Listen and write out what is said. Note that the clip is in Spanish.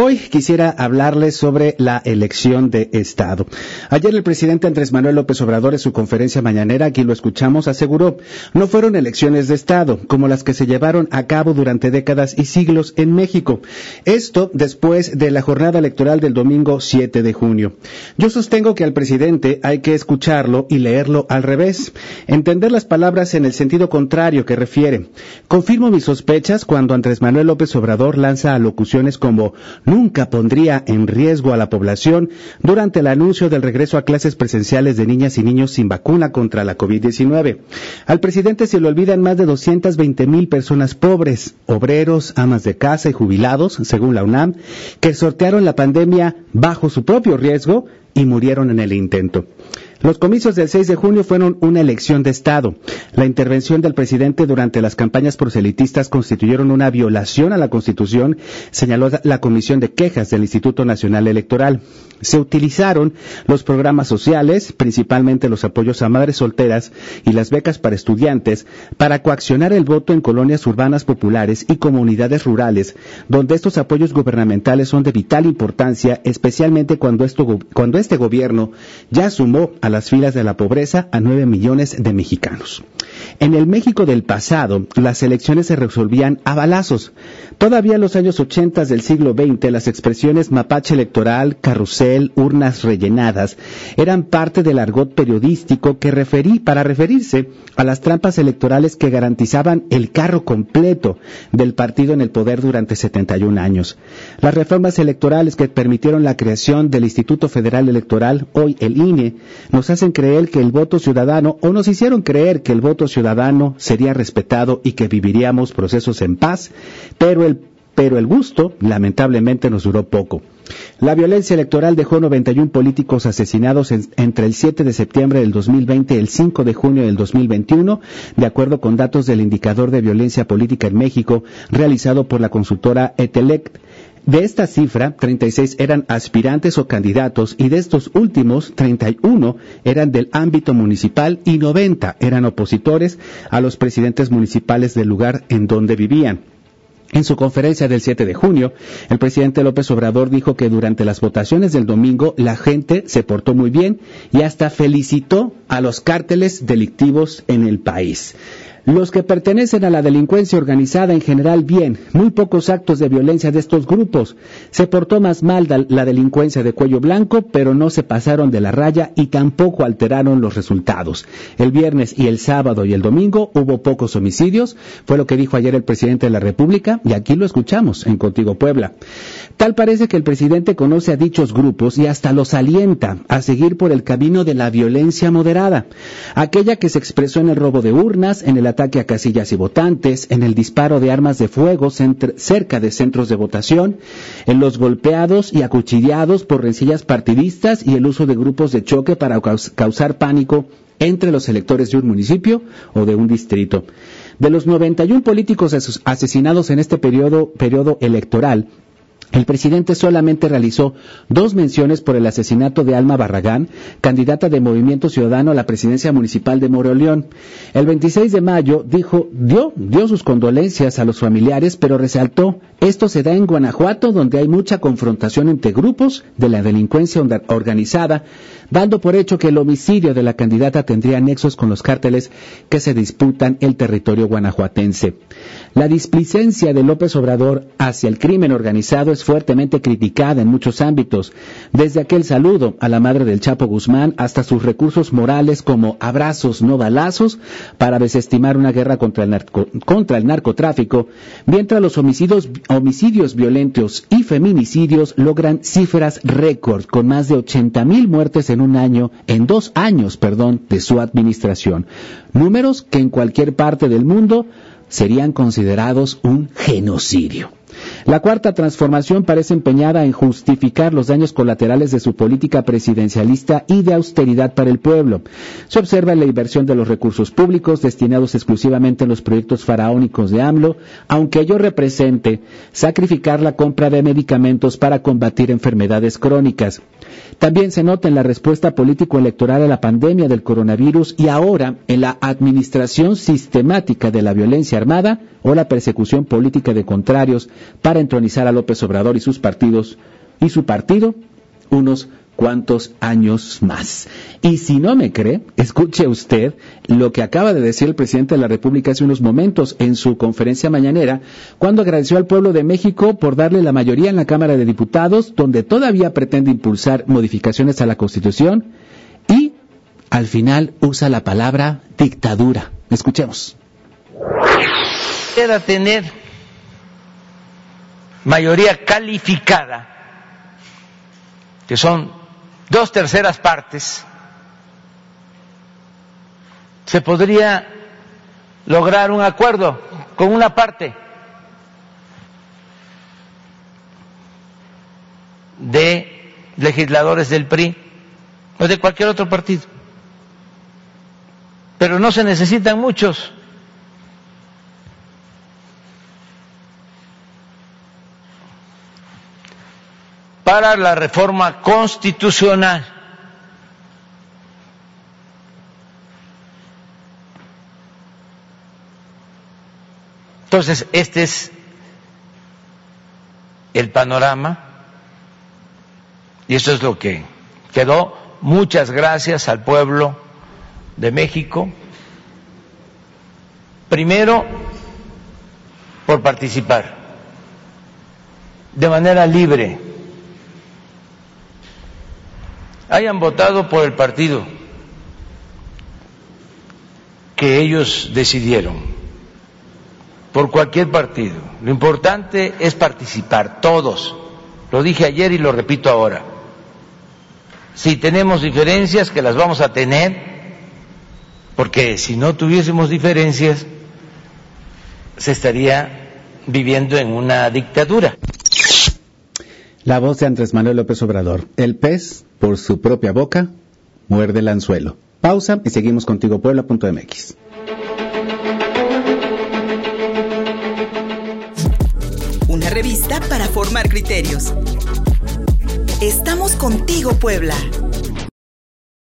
Hoy quisiera hablarles sobre la elección de Estado. Ayer el presidente Andrés Manuel López Obrador en su conferencia mañanera, aquí lo escuchamos, aseguró, no fueron elecciones de Estado como las que se llevaron a cabo durante décadas y siglos en México. Esto después de la jornada electoral del domingo 7 de junio. Yo sostengo que al presidente hay que escucharlo y leerlo al revés, entender las palabras en el sentido contrario que refiere. Confirmo mis sospechas cuando Andrés Manuel López Obrador lanza alocuciones como nunca pondría en riesgo a la población durante el anuncio del regreso a clases presenciales de niñas y niños sin vacuna contra la COVID-19. Al presidente se le olvidan más de 220 mil personas pobres, obreros, amas de casa y jubilados, según la UNAM, que sortearon la pandemia bajo su propio riesgo y murieron en el intento. Los comicios del 6 de junio fueron una elección de Estado. La intervención del presidente durante las campañas proselitistas constituyeron una violación a la Constitución, señaló la Comisión de Quejas del Instituto Nacional Electoral. Se utilizaron los programas sociales, principalmente los apoyos a madres solteras y las becas para estudiantes, para coaccionar el voto en colonias urbanas populares y comunidades rurales, donde estos apoyos gubernamentales son de vital importancia, especialmente cuando, este gobierno ya sumó a las filas de la pobreza a nueve millones de mexicanos. En el México del pasado, las elecciones se resolvían a balazos. Todavía en los años 80 del siglo XX, las expresiones mapache electoral, carrusel, urnas rellenadas, eran parte del argot periodístico que referí para referirse a las trampas electorales que garantizaban el carro completo del partido en el poder durante 71 años. Las reformas electorales que permitieron la creación del Instituto Federal Electoral, hoy el INE, nos hacen creer que el voto ciudadano, o nos hicieron creer que el voto ciudadano sería respetado y que viviríamos procesos en paz, pero el pero el gusto, lamentablemente, nos duró poco. La violencia electoral dejó 91 políticos asesinados entre el 7 de septiembre del 2020 y el 5 de junio del 2021, de acuerdo con datos del indicador de violencia política en México realizado por la consultora Etelect. De esta cifra, 36 eran aspirantes o candidatos y de estos últimos, 31 eran del ámbito municipal y 90 eran opositores a los presidentes municipales del lugar en donde vivían. En su conferencia del 7 de junio, el presidente López Obrador dijo que durante las votaciones del domingo la gente se portó muy bien y hasta felicitó a los cárteles delictivos en el país. Los que pertenecen a la delincuencia organizada en general bien, muy pocos actos de violencia de estos grupos. Se portó más mal la delincuencia de cuello blanco, pero no se pasaron de la raya y tampoco alteraron los resultados. El viernes y el sábado y el domingo hubo pocos homicidios, fue lo que dijo ayer el presidente de la República y aquí lo escuchamos en Contigo Puebla. Tal parece que el presidente conoce a dichos grupos y hasta los alienta a seguir por el camino de la violencia moderada, aquella que se expresó en el robo de urnas, en el ataque a casillas y votantes, en el disparo de armas de fuego cerca de centros de votación, en los golpeados y acuchillados por rencillas partidistas y el uso de grupos de choque para causar pánico entre los electores de un municipio o de un distrito. De los 91 políticos asesinados en este periodo, periodo electoral, el presidente solamente realizó dos menciones por el asesinato de Alma Barragán, candidata de Movimiento Ciudadano a la presidencia municipal de Moroleón. El 26 de mayo dijo, dio, dio sus condolencias a los familiares, pero resaltó, esto se da en Guanajuato, donde hay mucha confrontación entre grupos de la delincuencia organizada, dando por hecho que el homicidio de la candidata tendría nexos con los cárteles que se disputan el territorio guanajuatense. La displicencia de López Obrador hacia el crimen organizado es fuertemente criticada en muchos ámbitos, desde aquel saludo a la madre del Chapo Guzmán hasta sus recursos morales como abrazos no balazos para desestimar una guerra contra el, contra el narcotráfico, mientras los homicidios, homicidios violentos y feminicidios logran cifras récord con más de 80 mil muertes en un año, en dos años, perdón, de su administración. Números que en cualquier parte del mundo serían considerados un genocidio. La cuarta transformación parece empeñada en justificar los daños colaterales de su política presidencialista y de austeridad para el pueblo. Se observa la inversión de los recursos públicos destinados exclusivamente en los proyectos faraónicos de AMLO, aunque ello represente sacrificar la compra de medicamentos para combatir enfermedades crónicas. También se nota en la respuesta político-electoral a la pandemia del coronavirus y ahora en la administración sistemática de la violencia armada o la persecución política de contrarios para entronizar a López Obrador y sus partidos y su partido unos cuantos años más. Y si no me cree, escuche usted lo que acaba de decir el presidente de la República hace unos momentos en su conferencia mañanera, cuando agradeció al pueblo de México por darle la mayoría en la Cámara de Diputados, donde todavía pretende impulsar modificaciones a la Constitución, y al final usa la palabra dictadura. Escuchemos. Queda tener mayoría calificada, que son dos terceras partes, se podría lograr un acuerdo con una parte de legisladores del PRI o de cualquier otro partido. Pero no se necesitan muchos. Para la reforma constitucional. Entonces, este es el panorama y eso es lo que quedó. Muchas gracias al pueblo de México. Primero, por participar de manera libre hayan votado por el partido que ellos decidieron, por cualquier partido. Lo importante es participar, todos. Lo dije ayer y lo repito ahora. Si tenemos diferencias, que las vamos a tener, porque si no tuviésemos diferencias, se estaría viviendo en una dictadura. La voz de Andrés Manuel López Obrador. El pez, por su propia boca, muerde el anzuelo. Pausa y seguimos contigo, Puebla.mx. Una revista para formar criterios. Estamos contigo, Puebla.